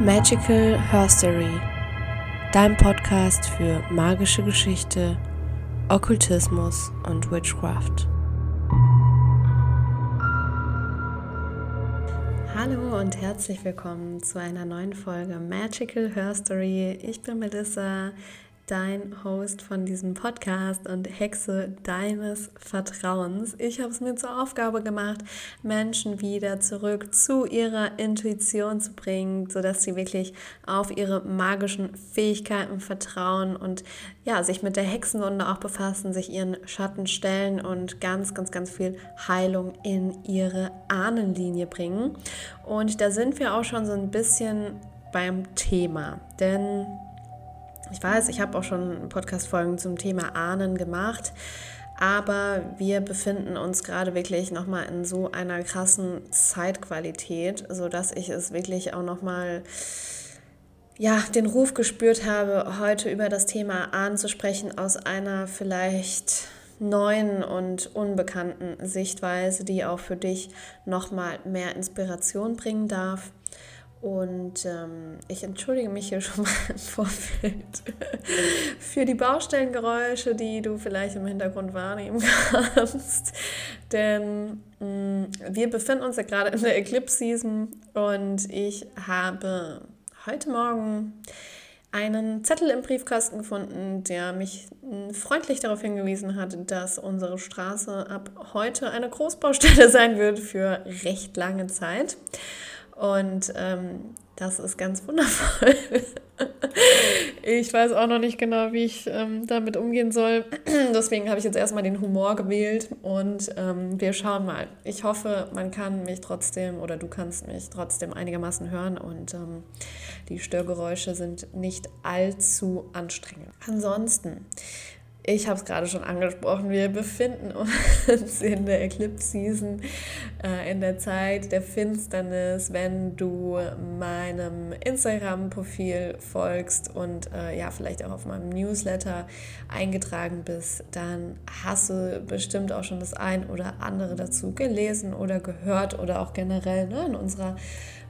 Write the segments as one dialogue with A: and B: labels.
A: Magical Herstory, dein Podcast für magische Geschichte, Okkultismus und Witchcraft. Hallo und herzlich willkommen zu einer neuen Folge Magical Herstory. Ich bin Melissa, dein Host von diesem Podcast und Hexe deines Vertrauens. Ich habe es mir zur Aufgabe gemacht, Menschen wieder zurück zu ihrer Intuition zu bringen, sodass sie wirklich auf ihre magischen Fähigkeiten vertrauen und ja, sich mit der Hexenwunde auch befassen, sich ihren Schatten stellen und ganz, ganz, ganz viel Heilung in ihre Ahnenlinie bringen. Und da sind wir auch schon so ein bisschen beim Thema, denn ich weiß, ich habe auch schon Podcast-Folgen zum Thema Ahnen gemacht, aber wir befinden uns gerade wirklich nochmal in so einer krassen Zeitqualität, sodass ich es wirklich auch nochmal ja, den Ruf gespürt habe, heute über das Thema Ahnen zu sprechen aus einer vielleicht neuen und unbekannten Sichtweise, die auch für dich nochmal mehr Inspiration bringen darf. Und ähm, ich entschuldige mich hier schon mal im Vorfeld für die Baustellengeräusche, die du vielleicht im Hintergrund wahrnehmen kannst. Denn mh, mm, wir befinden uns ja gerade in der Eclipse Season und ich habe heute Morgen einen Zettel im Briefkasten gefunden, der mich mm, freundlich darauf hingewiesen hat, dass unsere Straße ab heute eine Großbaustelle sein wird für recht lange Zeit. Und ähm, das ist ganz wundervoll. ich weiß auch noch nicht genau, wie ich ähm, damit umgehen soll. Deswegen habe ich jetzt erstmal den Humor gewählt und ähm, wir schauen mal. Ich hoffe, man kann mich trotzdem oder du kannst mich trotzdem einigermaßen hören und ähm, die Störgeräusche sind nicht allzu anstrengend. Ansonsten ich habe es gerade schon angesprochen, wir befinden uns in der Eclipse Season, äh, in der Zeit der Finsternis. Wenn du meinem Instagram-Profil folgst und äh, ja, vielleicht auch auf meinem Newsletter eingetragen bist, dann hast du bestimmt auch schon das ein oder andere dazu gelesen oder gehört oder auch generell ne, in unserer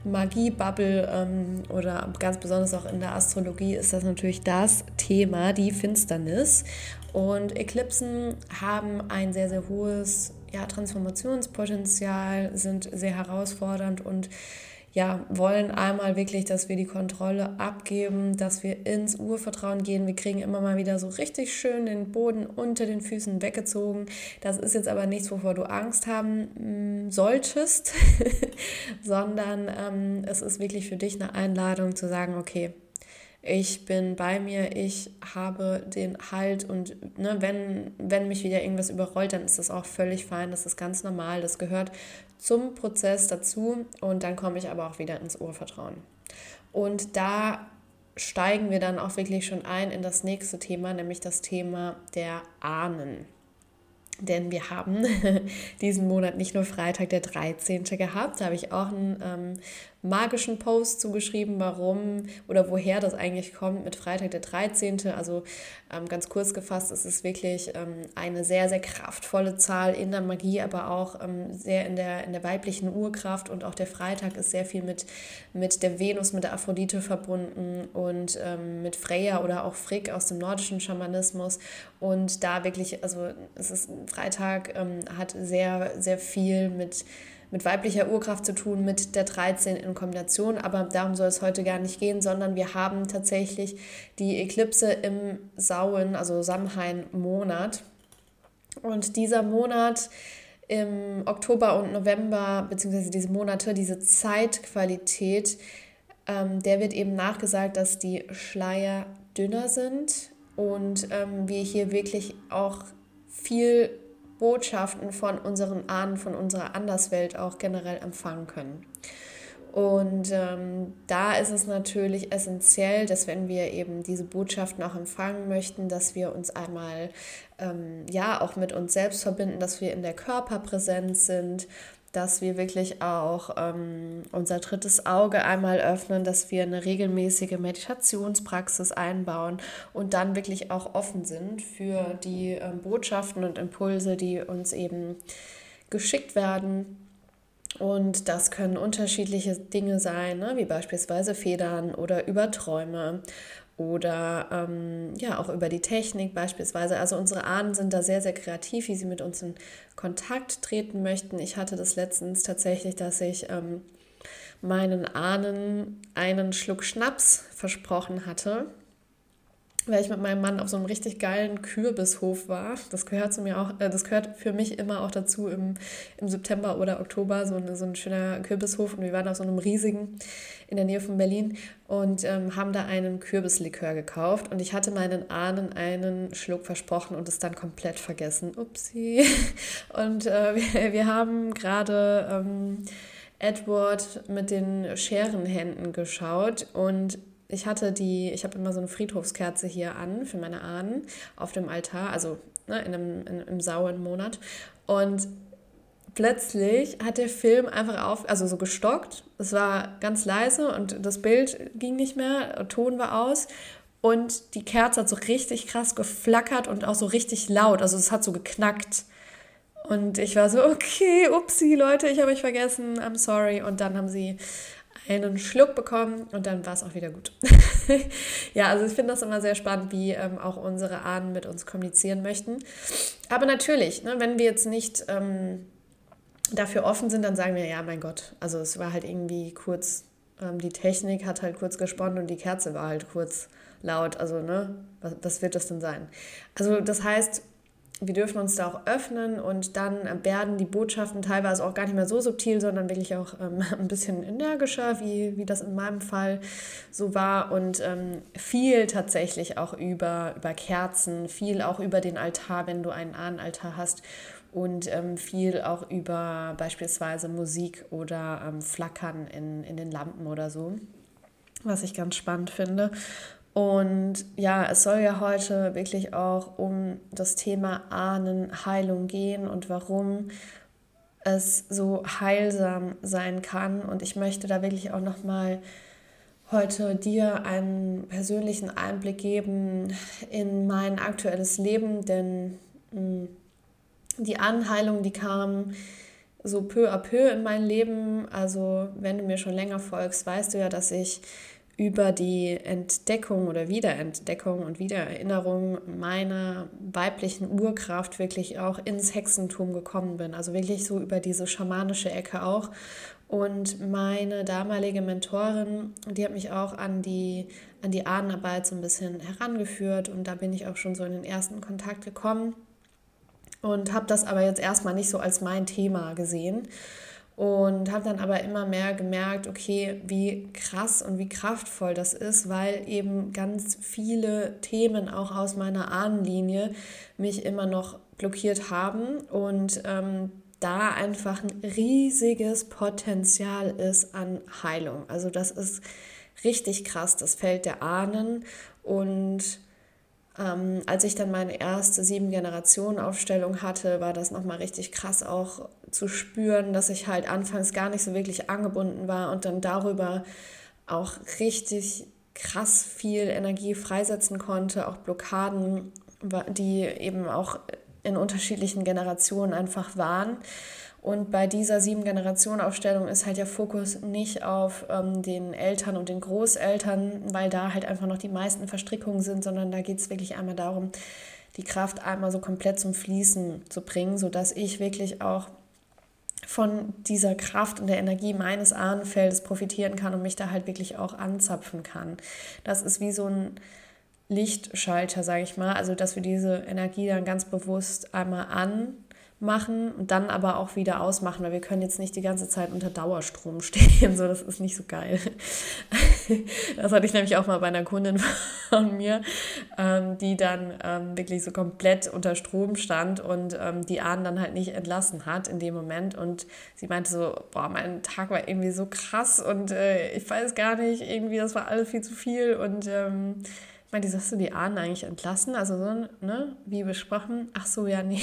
A: Magie-Bubble ähm, oder ganz besonders auch in der Astrologie ist das natürlich das Thema, die Finsternis. Und Eklipsen haben ein sehr, sehr hohes ja, Transformationspotenzial, sind sehr herausfordernd und ja, wollen einmal wirklich, dass wir die Kontrolle abgeben, dass wir ins Urvertrauen gehen. Wir kriegen immer mal wieder so richtig schön den Boden unter den Füßen weggezogen. Das ist jetzt aber nichts, wovor du Angst haben mm, solltest, sondern ähm, es ist wirklich für dich eine Einladung zu sagen, okay, ich bin bei mir, ich habe den Halt und ne, wenn, wenn mich wieder irgendwas überrollt, dann ist das auch völlig fein, das ist ganz normal, das gehört zum Prozess dazu und dann komme ich aber auch wieder ins Urvertrauen. Und da steigen wir dann auch wirklich schon ein in das nächste Thema, nämlich das Thema der Ahnen. Denn wir haben diesen Monat nicht nur Freitag der 13. gehabt, da habe ich auch einen ähm, magischen Post zugeschrieben, warum oder woher das eigentlich kommt mit Freitag der 13. Also ähm, ganz kurz gefasst, es ist wirklich ähm, eine sehr, sehr kraftvolle Zahl in der Magie, aber auch ähm, sehr in der, in der weiblichen Urkraft und auch der Freitag ist sehr viel mit, mit der Venus, mit der Aphrodite verbunden und ähm, mit Freya oder auch Frick aus dem nordischen Schamanismus und da wirklich, also es ist Freitag ähm, hat sehr, sehr viel mit mit weiblicher Urkraft zu tun, mit der 13 in Kombination. Aber darum soll es heute gar nicht gehen, sondern wir haben tatsächlich die Eklipse im Sauen, also Samhain-Monat. Und dieser Monat im Oktober und November, beziehungsweise diese Monate, diese Zeitqualität, ähm, der wird eben nachgesagt, dass die Schleier dünner sind und ähm, wir hier wirklich auch viel Botschaften von unseren Ahnen, von unserer Anderswelt auch generell empfangen können. Und ähm, da ist es natürlich essentiell, dass wenn wir eben diese Botschaften auch empfangen möchten, dass wir uns einmal ähm, ja auch mit uns selbst verbinden, dass wir in der Körperpräsenz sind, dass wir wirklich auch ähm, unser drittes Auge einmal öffnen, dass wir eine regelmäßige Meditationspraxis einbauen und dann wirklich auch offen sind für die ähm, Botschaften und Impulse, die uns eben geschickt werden. Und das können unterschiedliche Dinge sein, ne? wie beispielsweise Federn oder Überträume oder ähm, ja auch über die Technik beispielsweise. Also unsere Ahnen sind da sehr, sehr kreativ, wie sie mit uns in Kontakt treten möchten. Ich hatte das letztens tatsächlich, dass ich ähm, meinen Ahnen einen Schluck Schnaps versprochen hatte weil ich mit meinem Mann auf so einem richtig geilen Kürbishof war. Das gehört zu mir auch, äh, das gehört für mich immer auch dazu im, im September oder Oktober, so, eine, so ein schöner Kürbishof. Und wir waren auf so einem riesigen in der Nähe von Berlin und ähm, haben da einen Kürbislikör gekauft. Und ich hatte meinen Ahnen einen Schluck versprochen und es dann komplett vergessen. Upsi. Und äh, wir, wir haben gerade ähm, Edward mit den Scherenhänden geschaut und ich hatte die, ich habe immer so eine Friedhofskerze hier an für meine Ahnen auf dem Altar, also ne, in einem, in, im sauren Monat. Und plötzlich hat der Film einfach auf, also so gestockt. Es war ganz leise und das Bild ging nicht mehr, Ton war aus. Und die Kerze hat so richtig krass geflackert und auch so richtig laut. Also es hat so geknackt. Und ich war so, okay, upsi, Leute, ich habe euch vergessen, I'm sorry. Und dann haben sie einen Schluck bekommen und dann war es auch wieder gut. ja, also ich finde das immer sehr spannend, wie ähm, auch unsere Ahnen mit uns kommunizieren möchten. Aber natürlich, ne, wenn wir jetzt nicht ähm, dafür offen sind, dann sagen wir, ja, mein Gott, also es war halt irgendwie kurz, ähm, die Technik hat halt kurz gesponnen und die Kerze war halt kurz laut. Also, ne, was, was wird das denn sein? Also das heißt, wir dürfen uns da auch öffnen und dann werden die Botschaften teilweise auch gar nicht mehr so subtil, sondern wirklich auch ähm, ein bisschen energischer, wie, wie das in meinem Fall so war. Und ähm, viel tatsächlich auch über, über Kerzen, viel auch über den Altar, wenn du einen Ahnenaltar hast. Und ähm, viel auch über beispielsweise Musik oder ähm, Flackern in, in den Lampen oder so, was ich ganz spannend finde. Und ja, es soll ja heute wirklich auch um das Thema Ahnenheilung gehen und warum es so heilsam sein kann. Und ich möchte da wirklich auch nochmal heute dir einen persönlichen Einblick geben in mein aktuelles Leben, denn hm, die Ahnenheilung, die kam so peu à peu in mein Leben. Also wenn du mir schon länger folgst, weißt du ja, dass ich über die Entdeckung oder Wiederentdeckung und Wiedererinnerung meiner weiblichen Urkraft wirklich auch ins Hexentum gekommen bin. Also wirklich so über diese schamanische Ecke auch. Und meine damalige Mentorin, die hat mich auch an die, an die Ahnenarbeit so ein bisschen herangeführt und da bin ich auch schon so in den ersten Kontakt gekommen und habe das aber jetzt erstmal nicht so als mein Thema gesehen und habe dann aber immer mehr gemerkt, okay, wie krass und wie kraftvoll das ist, weil eben ganz viele Themen auch aus meiner Ahnenlinie mich immer noch blockiert haben und ähm, da einfach ein riesiges Potenzial ist an Heilung. Also das ist richtig krass, das Feld der Ahnen und ähm, als ich dann meine erste sieben Generationen Aufstellung hatte, war das nochmal richtig krass auch zu spüren, dass ich halt anfangs gar nicht so wirklich angebunden war und dann darüber auch richtig krass viel Energie freisetzen konnte, auch Blockaden, die eben auch in unterschiedlichen Generationen einfach waren. Und bei dieser sieben Generationen Aufstellung ist halt der Fokus nicht auf ähm, den Eltern und den Großeltern, weil da halt einfach noch die meisten Verstrickungen sind, sondern da geht es wirklich einmal darum, die Kraft einmal so komplett zum Fließen zu bringen, sodass ich wirklich auch von dieser Kraft und der Energie meines Ahnenfeldes profitieren kann und mich da halt wirklich auch anzapfen kann. Das ist wie so ein Lichtschalter, sage ich mal, also dass wir diese Energie dann ganz bewusst einmal an machen und dann aber auch wieder ausmachen, weil wir können jetzt nicht die ganze Zeit unter Dauerstrom stehen, so das ist nicht so geil. Das hatte ich nämlich auch mal bei einer Kundin von mir, ähm, die dann ähm, wirklich so komplett unter Strom stand und ähm, die Ahnen dann halt nicht entlassen hat in dem Moment und sie meinte so, boah, mein Tag war irgendwie so krass und äh, ich weiß gar nicht, irgendwie das war alles viel zu viel und ähm, ich meinte, hast du die Ahnen eigentlich entlassen? Also so, ne, wie besprochen, ach so, ja, nee.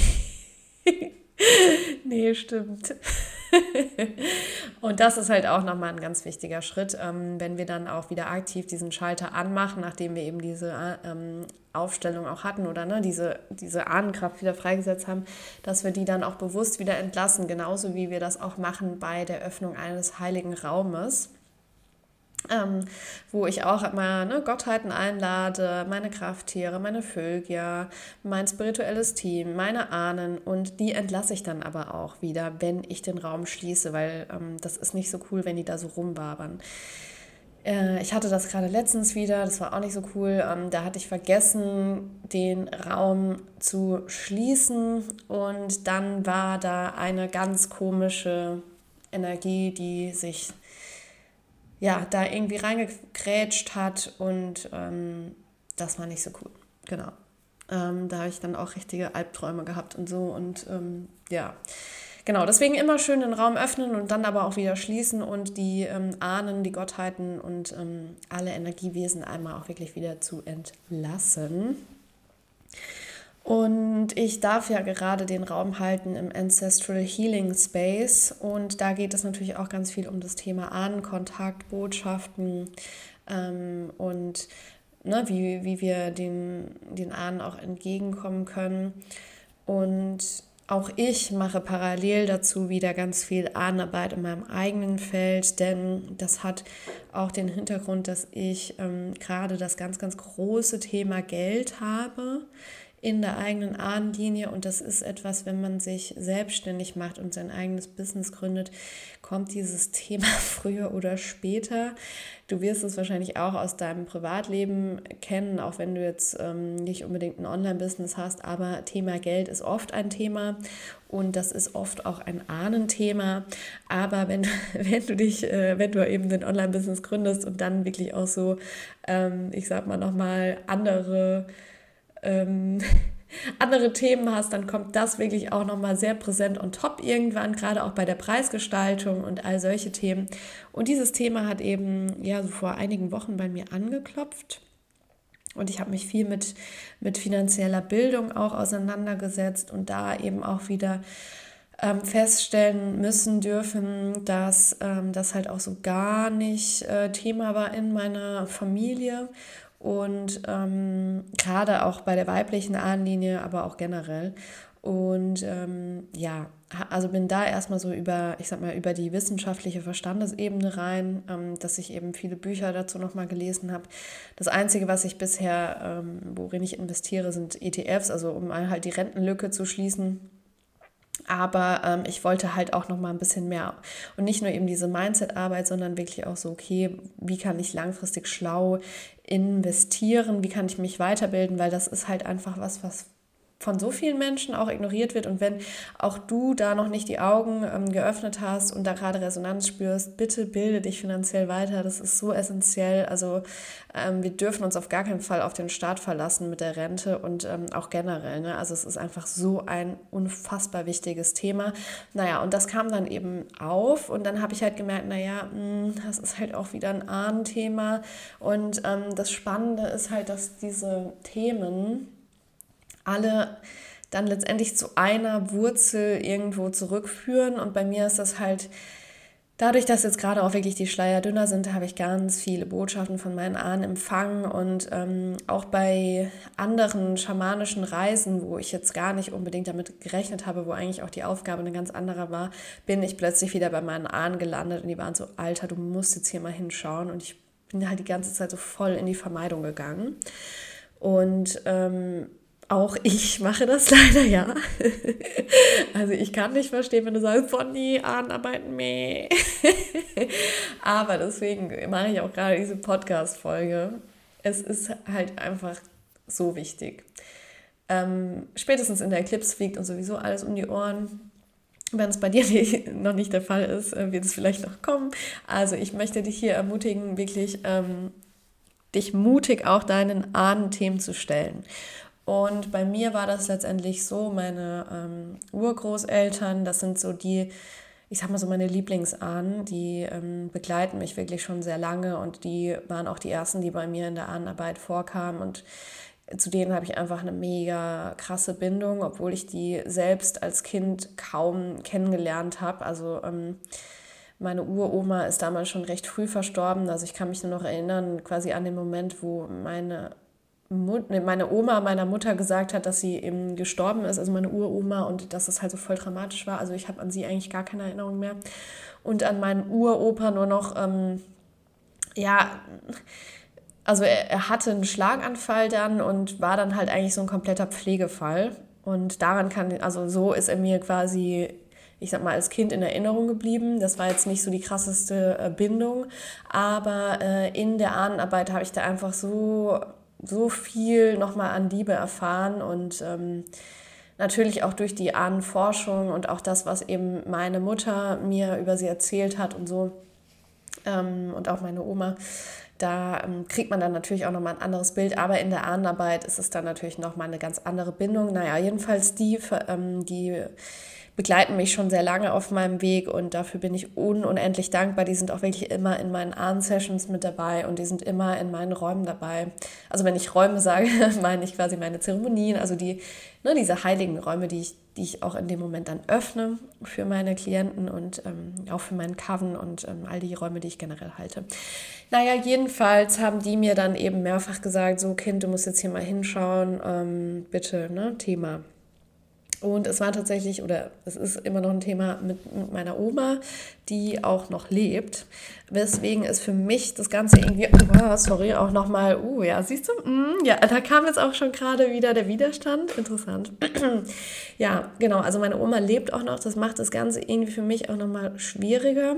A: nee, stimmt. und das ist halt auch nochmal ein ganz wichtiger Schritt, ähm, wenn wir dann auch wieder aktiv diesen Schalter anmachen, nachdem wir eben diese ähm, Aufstellung auch hatten oder ne, diese, diese Ahnenkraft wieder freigesetzt haben, dass wir die dann auch bewusst wieder entlassen, genauso wie wir das auch machen bei der Öffnung eines heiligen Raumes ähm, wo ich auch immer ne, Gottheiten einlade, meine Krafttiere, meine Vögel, mein spirituelles Team, meine Ahnen und die entlasse ich dann aber auch wieder, wenn ich den Raum schließe, weil ähm, das ist nicht so cool, wenn die da so rumwabern. Äh, ich hatte das gerade letztens wieder, das war auch nicht so cool. Ähm, da hatte ich vergessen, den Raum zu schließen und dann war da eine ganz komische Energie, die sich ja, da irgendwie reingekrätscht hat und ähm, das war nicht so cool. Genau. Ähm, da habe ich dann auch richtige Albträume gehabt und so und ähm, ja. Genau, deswegen immer schön den Raum öffnen und dann aber auch wieder schließen und die ähm, Ahnen, die Gottheiten und ähm, alle Energiewesen einmal auch wirklich wieder zu entlassen. Und ich darf ja gerade den Raum halten im Ancestral Healing Space. Und da geht es natürlich auch ganz viel um das Thema Ahnenkontakt, Botschaften ähm, und ne, wie, wie wir den, den Ahnen auch entgegenkommen können. Und auch ich mache parallel dazu wieder ganz viel Ahnenarbeit in meinem eigenen Feld, denn das hat auch den Hintergrund, dass ich ähm, gerade das ganz, ganz große Thema Geld habe in der eigenen Ahnenlinie und das ist etwas, wenn man sich selbstständig macht und sein eigenes Business gründet, kommt dieses Thema früher oder später. Du wirst es wahrscheinlich auch aus deinem Privatleben kennen, auch wenn du jetzt ähm, nicht unbedingt ein Online-Business hast, aber Thema Geld ist oft ein Thema und das ist oft auch ein Ahnenthema. Aber wenn, wenn du dich, äh, wenn du eben ein Online-Business gründest und dann wirklich auch so, ähm, ich sag mal nochmal andere ähm, andere Themen hast, dann kommt das wirklich auch nochmal sehr präsent und top irgendwann, gerade auch bei der Preisgestaltung und all solche Themen. Und dieses Thema hat eben ja so vor einigen Wochen bei mir angeklopft. Und ich habe mich viel mit, mit finanzieller Bildung auch auseinandergesetzt und da eben auch wieder ähm, feststellen müssen dürfen, dass ähm, das halt auch so gar nicht äh, Thema war in meiner Familie und ähm, gerade auch bei der weiblichen Ahnenlinie, aber auch generell. Und ähm, ja, also bin da erstmal so über, ich sag mal, über die wissenschaftliche Verstandesebene rein, ähm, dass ich eben viele Bücher dazu nochmal gelesen habe. Das Einzige, was ich bisher, ähm, worin ich investiere, sind ETFs, also um halt die Rentenlücke zu schließen aber ähm, ich wollte halt auch noch mal ein bisschen mehr und nicht nur eben diese Mindset-Arbeit, sondern wirklich auch so, okay, wie kann ich langfristig schlau investieren, wie kann ich mich weiterbilden, weil das ist halt einfach was, was von so vielen Menschen auch ignoriert wird. Und wenn auch du da noch nicht die Augen ähm, geöffnet hast und da gerade Resonanz spürst, bitte bilde dich finanziell weiter. Das ist so essentiell. Also ähm, wir dürfen uns auf gar keinen Fall auf den Staat verlassen mit der Rente und ähm, auch generell. Ne? Also es ist einfach so ein unfassbar wichtiges Thema. Naja, und das kam dann eben auf und dann habe ich halt gemerkt, naja, mh, hm, das ist halt auch wieder ein Ahnenthema. Und ähm, das Spannende ist halt, dass diese Themen, alle dann letztendlich zu einer Wurzel irgendwo zurückführen. Und bei mir ist das halt dadurch, dass jetzt gerade auch wirklich die Schleier dünner sind, habe ich ganz viele Botschaften von meinen Ahnen empfangen. Und ähm, auch bei anderen schamanischen Reisen, wo ich jetzt gar nicht unbedingt damit gerechnet habe, wo eigentlich auch die Aufgabe eine ganz andere war, bin ich plötzlich wieder bei meinen Ahnen gelandet. Und die waren so, Alter, du musst jetzt hier mal hinschauen. Und ich bin halt die ganze Zeit so voll in die Vermeidung gegangen. Und ähm, auch ich mache das leider, ja. Also ich kann nicht verstehen, wenn du sagst, Bonnie, Ahnenarbeiten, meh. Aber deswegen mache ich auch gerade diese Podcast-Folge. Es ist halt einfach so wichtig. Ähm, spätestens in der Eclipse fliegt uns sowieso alles um die Ohren. Wenn es bei dir noch nicht der Fall ist, äh, wird es vielleicht noch kommen. Also ich möchte dich hier ermutigen, wirklich ähm, dich mutig auch deinen Ahnenthemen zu stellen. Und bei mir war das letztendlich so, meine ähm, Urgroßeltern, das sind so die, ich sag mal so meine Lieblingsahnen, die ähm, begleiten mich wirklich schon sehr lange und die waren auch die ersten, die bei mir in der Ahnenarbeit vorkamen und zu denen habe ich einfach eine mega krasse Bindung, obwohl ich die selbst als Kind kaum kennengelernt habe. Also ähm, meine Uroma ist damals schon recht früh verstorben. Also ich kann mich nur noch erinnern, quasi an den Moment, wo meine, Meine Oma meiner Mutter gesagt hat, dass sie eben gestorben ist, also meine Uroma, und dass es halt so voll dramatisch war. Also ich habe an sie eigentlich gar keine Erinnerung mehr. Und an meinen Uropa nur noch, ähm, ja also er, er, hatte einen Schlaganfall dann und war dann halt eigentlich so ein kompletter Pflegefall. Und daran kann, also so ist er mir quasi, ich sag mal, als Kind in Erinnerung geblieben. Das war jetzt nicht so die krasseste äh, Bindung, aber äh, in der Ahnenarbeit habe ich da einfach so, so viel nochmal an Liebe erfahren und ähm, natürlich auch durch die Ahnenforschung und auch das, was eben meine Mutter mir über sie erzählt hat und so ähm, und auch meine Oma da ähm, kriegt man dann natürlich auch nochmal ein anderes Bild, aber in der Ahnenarbeit ist es dann natürlich nochmal eine ganz andere Bindung. Naja, jedenfalls die, ähm, die begleiten mich schon sehr lange auf meinem Weg und dafür bin ich unendlich dankbar. Die sind auch wirklich immer in meinen Ahn-Sessions mit dabei und die sind immer in meinen Räumen dabei. Also wenn ich Räume sage, meine ich quasi meine Zeremonien, also die, ne, diese heiligen Räume, die ich, die ich auch in dem Moment dann öffne für meine Klienten und ähm, auch für meinen Coven und ähm, all die Räume, die ich generell halte. Naja, jedenfalls haben die mir dann eben mehrfach gesagt, so Kind, du musst jetzt hier mal hinschauen, ähm, bitte, ne, Thema und es war tatsächlich, oder es ist immer noch ein Thema mit, meiner Oma, die auch noch lebt. Weswegen ist für mich das Ganze irgendwie, oh, sorry, auch nochmal, uh, ja, siehst du, mm, ja, da kam jetzt auch schon gerade wieder der Widerstand. Interessant. ja, genau, also meine Oma lebt auch noch, das macht das Ganze irgendwie für mich auch nochmal schwieriger.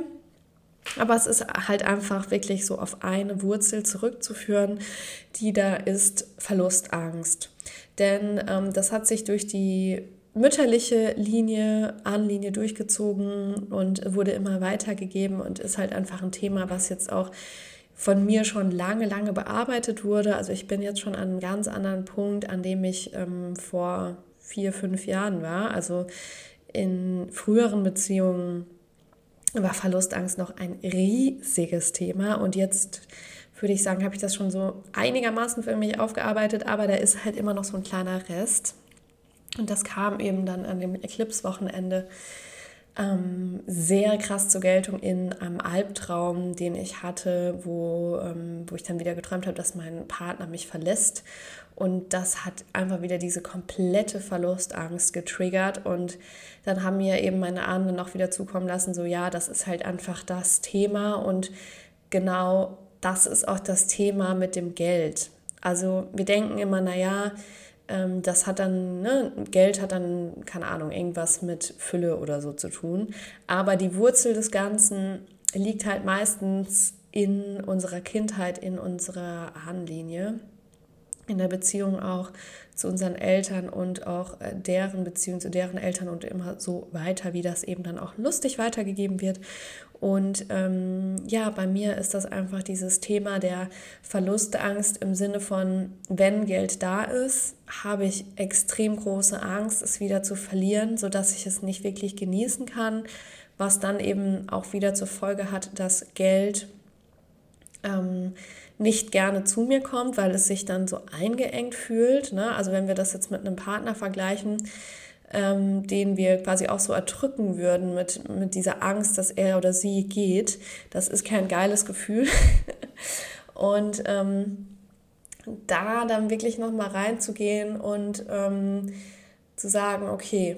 A: Aber es ist halt einfach wirklich so auf eine Wurzel zurückzuführen, die da ist Verlustangst. Denn ähm, das hat sich durch die mütterliche Linie, Ahnenlinie durchgezogen und wurde immer weitergegeben und ist halt einfach ein Thema, was jetzt auch von mir schon lange, lange bearbeitet wurde. Also ich bin jetzt schon an einem ganz anderen Punkt, an dem ich ähm, vor vier, fünf Jahren war. Also in früheren Beziehungen war Verlustangst noch ein riesiges Thema und jetzt würde ich sagen, habe ich das schon so einigermaßen für mich aufgearbeitet, aber da ist halt immer noch so ein kleiner Rest. Und das kam eben dann an dem Eclipse-Wochenende ähm, sehr krass zur Geltung in einem Albtraum, den ich hatte, wo, ähm, wo ich dann wieder geträumt habe, dass mein Partner mich verlässt. Und das hat einfach wieder diese komplette Verlustangst getriggert. Und dann haben mir eben meine Ahnen noch wieder zukommen lassen, so ja, das ist halt einfach das Thema. Und genau das ist auch das Thema mit dem Geld. Also wir denken immer, naja, ähm, das hat dann, ne, Geld hat dann, keine Ahnung, irgendwas mit Fülle oder so zu tun. Aber die Wurzel des Ganzen liegt halt meistens in unserer Kindheit, in unserer Ahnenlinie, in der Beziehung auch zu unseren Eltern und auch äh, deren Beziehung zu deren Eltern und immer so weiter, wie das eben dann auch lustig weitergegeben wird. Und ähm, ja, bei mir ist das einfach dieses Thema der Verlustangst im Sinne von, wenn Geld da ist, habe ich extrem große Angst, es wieder zu verlieren, sodass ich es nicht wirklich genießen kann, was dann eben auch wieder zur Folge hat, dass Geld ähm, nicht gerne zu mir kommt, weil es sich dann so eingeengt fühlt. Ne? Also wenn wir das jetzt mit einem Partner vergleichen, ähm, den wir quasi auch so erdrücken würden mit, mit dieser Angst, dass er oder sie geht. Das ist kein geiles Gefühl. und ähm, da dann wirklich nochmal reinzugehen und ähm, zu sagen, okay,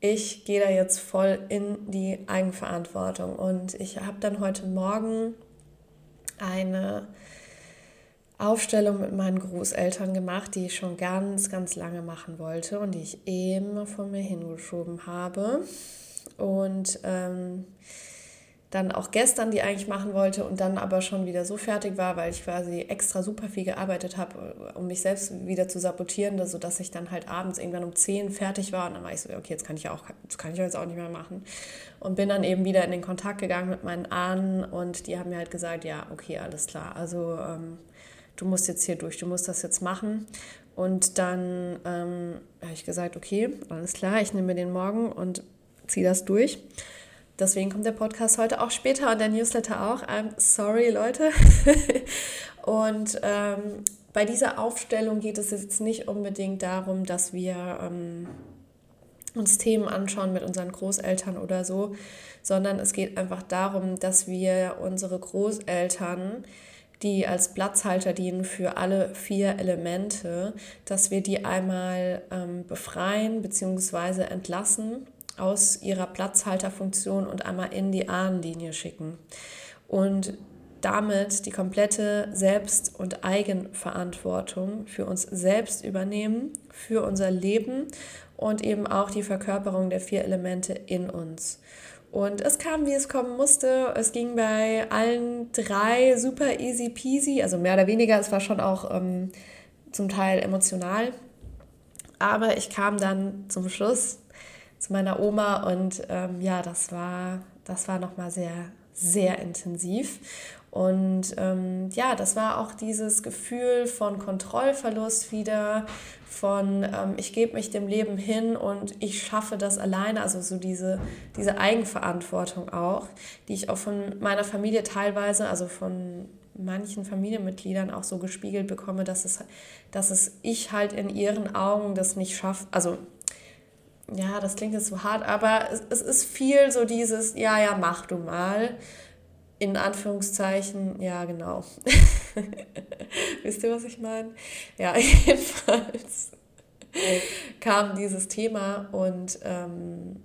A: ich gehe da jetzt voll in die Eigenverantwortung. Und ich habe dann heute Morgen eine Aufstellung mit meinen Großeltern gemacht, die ich schon ganz, ganz lange machen wollte und die ich immer von mir hingeschoben habe. Und ähm, dann auch gestern die eigentlich machen wollte und dann aber schon wieder so fertig war, weil ich quasi extra super viel gearbeitet habe, um mich selbst wieder zu sabotieren, sodass ich dann halt abends irgendwann um 10 fertig war und dann war ich so, okay, jetzt kann ich ja auch, das kann ich jetzt auch nicht mehr machen. Und bin dann eben wieder in den Kontakt gegangen mit meinen Ahnen und die haben mir halt gesagt, ja, okay, alles klar, also ähm, du musst jetzt hier durch, du musst das jetzt machen. Und dann ähm, habe ich gesagt, okay, alles klar, ich nehme mir den morgen und ziehe das durch. Deswegen kommt der Podcast heute auch später und der Newsletter auch. I'm sorry, Leute. und ähm, bei dieser Aufstellung geht es jetzt nicht unbedingt darum, dass wir ähm, uns Themen anschauen mit unseren Großeltern oder so, sondern es geht einfach darum, dass wir unsere Großeltern, die als Platzhalter dienen für alle vier Elemente, dass wir die einmal ähm, befreien bzw. entlassen aus ihrer Platzhalterfunktion und einmal in die Ahnenlinie schicken. Und damit die komplette Selbst- und Eigenverantwortung für uns selbst übernehmen, für unser Leben und eben auch die Verkörperung der vier Elemente in uns. Und es kam, wie es kommen musste. Es ging bei allen drei super easy peasy, also mehr oder weniger. Es war schon auch ähm, zum Teil emotional. Aber ich kam dann zum Schluss zu meiner Oma und ähm, ja, das war, das war nochmal sehr, sehr intensiv. Und ähm, ja, das war auch dieses Gefühl von Kontrollverlust wieder, von ähm, ich gebe mich dem Leben hin und ich schaffe das alleine. Also so diese, diese Eigenverantwortung auch, die ich auch von meiner Familie teilweise, also von manchen Familienmitgliedern auch so gespiegelt bekomme, dass es, dass es ich halt in ihren Augen das nicht schaffe. Also ja, das klingt jetzt so hart, aber es, es ist viel so dieses, ja, ja, mach du mal in Anführungszeichen, ja, genau. Wisst ihr, was ich meine? Ja, jedenfalls kam dieses Thema und ähm,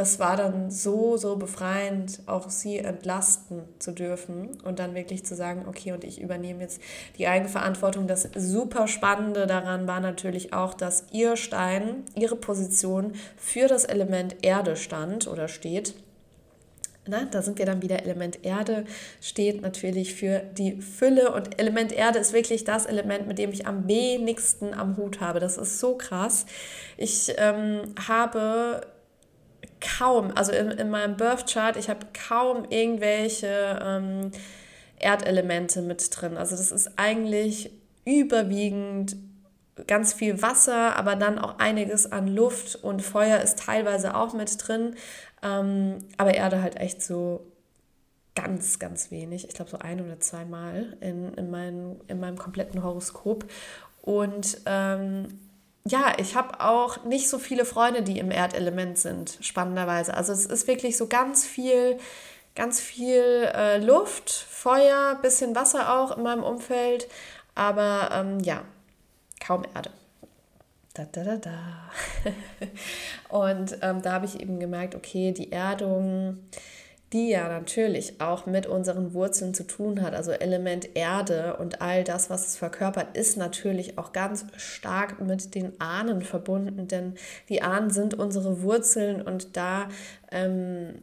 A: es war dann so, so befreiend, auch sie entlasten zu dürfen und dann wirklich zu sagen, okay, und ich übernehme jetzt die Eigenverantwortung. Das super Spannende daran war natürlich auch, dass ihr Stein, ihre Position für das Element Erde stand oder steht na, da sind wir dann wieder Element Erde, steht natürlich für die Fülle und Element Erde ist wirklich das Element, mit dem ich am wenigsten am Hut habe. Das ist so krass. Ich ähm, habe kaum, also in, in meinem Birth Chart, ich habe kaum irgendwelche ähm, Erdelemente mit drin. Also das ist eigentlich überwiegend ganz viel Wasser, aber dann auch einiges an Luft und Feuer ist teilweise auch mit drin. Ähm, aber Erde halt echt so ganz, ganz wenig. Ich glaube so ein oder zweimal in, in, mein, in meinem kompletten Horoskop. Und ähm, ja, ich habe auch nicht so viele Freunde, die im Erdelement sind, spannenderweise. Also es ist wirklich so ganz viel, ganz viel äh, Luft, Feuer, bisschen Wasser auch in meinem Umfeld. Aber ähm, ja, kaum Erde. Da, da, da, da. und ähm, da habe ich eben gemerkt, okay, die Erdung, die ja natürlich auch mit unseren Wurzeln zu tun hat, also Element Erde und all das, was es verkörpert, ist natürlich auch ganz stark mit den Ahnen verbunden, denn die Ahnen sind unsere Wurzeln und da ähm,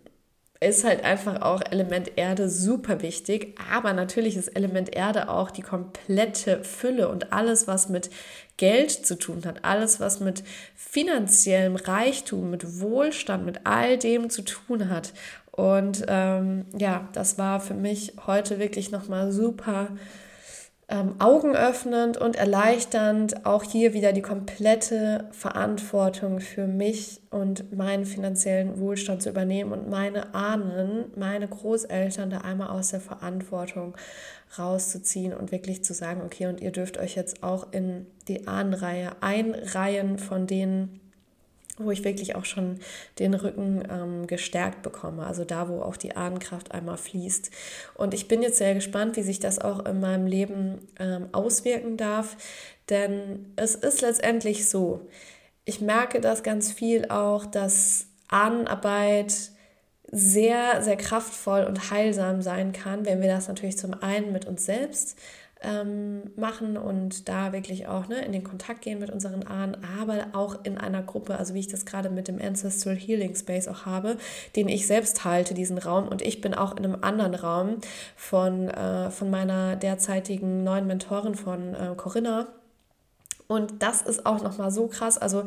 A: ist halt einfach auch Element Erde super wichtig, aber natürlich ist Element Erde auch die komplette Fülle und alles, was mit Geld zu tun hat, alles, was mit finanziellem Reichtum, mit Wohlstand, mit all dem zu tun hat. Und ähm, ja, das war für mich heute wirklich nochmal super ähm, augenöffnend und erleichternd, auch hier wieder die komplette Verantwortung für mich und meinen finanziellen Wohlstand zu übernehmen und meine Ahnen, meine Großeltern da einmal aus der Verantwortung rauszuziehen und wirklich zu sagen, okay, und ihr dürft euch jetzt auch in die Ahnenreihe einreihen von denen, wo ich wirklich auch schon den Rücken ähm, gestärkt bekomme. Also da, wo auch die Ahnenkraft einmal fließt. Und ich bin jetzt sehr gespannt, wie sich das auch in meinem Leben ähm, auswirken darf. Denn es ist letztendlich so, ich merke das ganz viel auch, dass Ahnenarbeit sehr, sehr kraftvoll und heilsam sein kann, wenn wir das natürlich zum einen mit uns selbst ähm, machen und da wirklich auch ne, in den Kontakt gehen mit unseren Ahnen, aber auch in einer Gruppe, also wie ich das gerade mit dem Ancestral Healing Space auch habe, den ich selbst halte, diesen Raum. Und ich bin auch in einem anderen Raum von, äh, von meiner derzeitigen neuen Mentorin von äh, Corinna. Und das ist auch nochmal so krass, also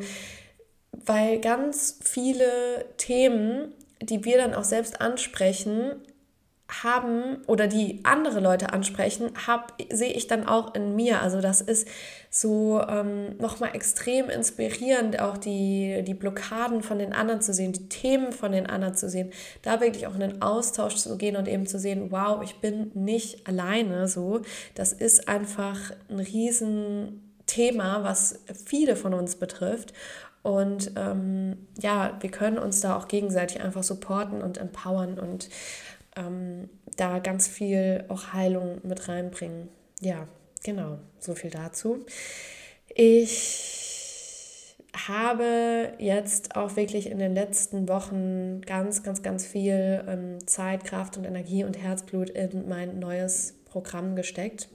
A: weil ganz viele Themen, die wir dann auch selbst ansprechen, haben oder die andere Leute ansprechen, sehe ich dann auch in mir. Also das ist so ähm, nochmal extrem inspirierend, auch die, die Blockaden von den anderen zu sehen, die Themen von den anderen zu sehen, da wirklich auch in den Austausch zu gehen und eben zu sehen, wow, ich bin nicht alleine so. Das ist einfach ein Riesenthema, was viele von uns betrifft. Und ähm, ja, wir können uns da auch gegenseitig einfach supporten und empowern und ähm, da ganz viel auch Heilung mit reinbringen. Ja, genau, so viel dazu. Ich habe jetzt auch wirklich in den letzten Wochen ganz, ganz, ganz viel ähm, Zeit, Kraft und Energie und Herzblut in mein neues Programm gesteckt.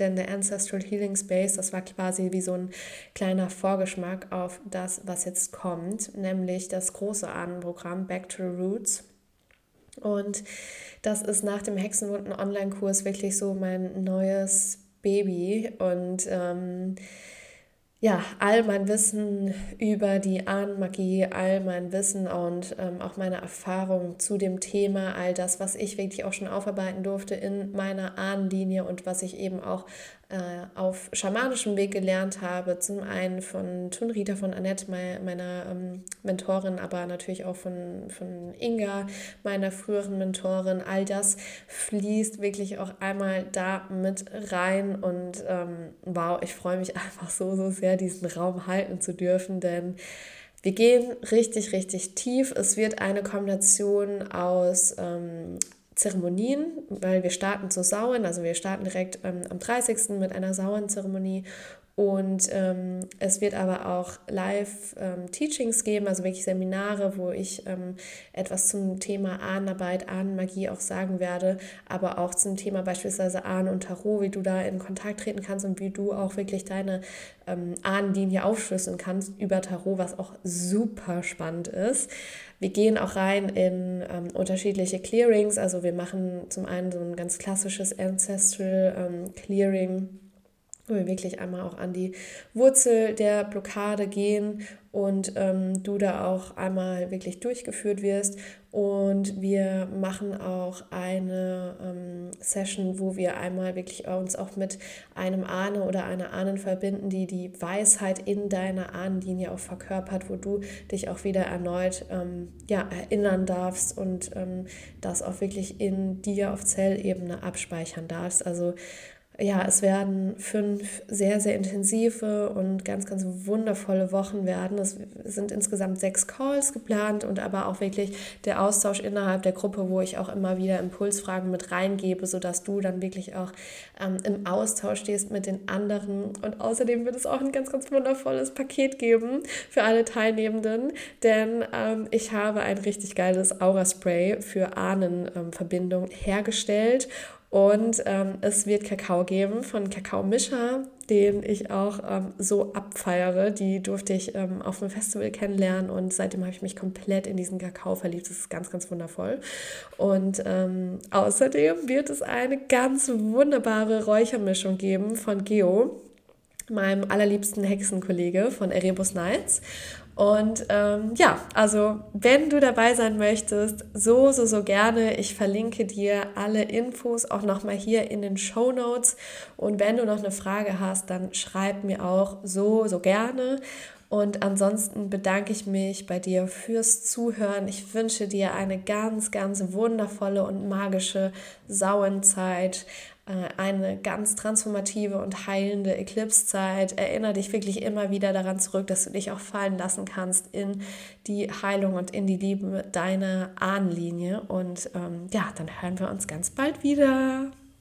A: Denn der Ancestral Healing Space, das war quasi wie so ein kleiner Vorgeschmack auf das, was jetzt kommt, nämlich das große Ahnenprogramm Back to the Roots. Und das ist nach dem Hexenwunden Online-Kurs wirklich so mein neues Baby. Und ähm, ja, all mein Wissen über die Ahnenmagie, all mein Wissen und ähm, auch meine Erfahrung zu dem Thema, all das, was ich wirklich auch schon aufarbeiten durfte in meiner Ahnenlinie und was ich eben auch auf schamanischem Weg gelernt habe. Zum einen von Tunrita, von Annette, meiner ähm, Mentorin, aber natürlich auch von, von Inga, meiner früheren Mentorin. All das fließt wirklich auch einmal da mit rein und ähm, wow, ich freue mich einfach so, so sehr, diesen Raum halten zu dürfen, denn wir gehen richtig, richtig tief. Es wird eine Kombination aus ähm, Zeremonien, weil wir starten zu Sauen, also wir starten direkt ähm, am 30. mit einer Sauenzeremonie und ähm, es wird aber auch Live-Teachings ähm, geben, also wirklich Seminare, wo ich ähm, etwas zum Thema Ahnenarbeit, Ahnenmagie auch sagen werde, aber auch zum Thema beispielsweise Ahnen und Tarot, wie du da in Kontakt treten kannst und wie du auch wirklich deine ähm, Ahnenlinie aufschlüsseln kannst über Tarot, was auch super spannend ist. Wir gehen auch rein in ähm, unterschiedliche Clearings. Also wir machen zum einen so ein ganz klassisches Ancestral ähm, Clearing wo wir wirklich einmal auch an die Wurzel der Blockade gehen und ähm, du da auch einmal wirklich durchgeführt wirst. Und wir machen auch eine ähm, Session, wo wir einmal wirklich uns auch mit einem Ahne oder einer Ahnen verbinden, die die Weisheit in deiner Ahnenlinie auch verkörpert, wo du dich auch wieder erneut ähm, ja, erinnern darfst und ähm, das auch wirklich in dir auf Zellebene abspeichern darfst. Also ja, es werden fünf sehr, sehr intensive und ganz, ganz wundervolle Wochen werden. Es sind insgesamt sechs Calls geplant und aber auch wirklich der Austausch innerhalb der Gruppe, wo ich auch immer wieder Impulsfragen mit reingebe, sodass du dann wirklich auch ähm, im Austausch stehst mit den anderen. Und außerdem wird es auch ein ganz, ganz wundervolles Paket geben für alle Teilnehmenden, denn ähm, ich habe ein richtig geiles Aura-Spray für Ahnenverbindung ähm, hergestellt und ähm, es wird Kakao geben von Kakao Mischer, den ich auch ähm, so abfeiere. Die durfte ich ähm, auf einem Festival kennenlernen und seitdem habe ich mich komplett in diesen Kakao verliebt. Das ist ganz, ganz wundervoll. Und ähm, außerdem wird es eine ganz wunderbare Räuchermischung geben von Geo meinem allerliebsten Hexenkollege von Erebus Nights. Und ähm, ja, also wenn du dabei sein möchtest, so, so, so gerne. Ich verlinke dir alle Infos auch nochmal hier in den Show Notes. Und wenn du noch eine Frage hast, dann schreib mir auch so, so gerne. Und ansonsten bedanke ich mich bei dir fürs Zuhören. Ich wünsche dir eine ganz, ganz wundervolle und magische Sauenzeit. Äh, eine ganz transformative und heilende Eclipse-Zeit. Erinnere dich wirklich immer wieder daran zurück, dass du dich auch fallen lassen kannst in die Heilung und in die Liebe deiner Ahnenlinie. Und ähm, ja, dann hören wir uns ganz bald wieder.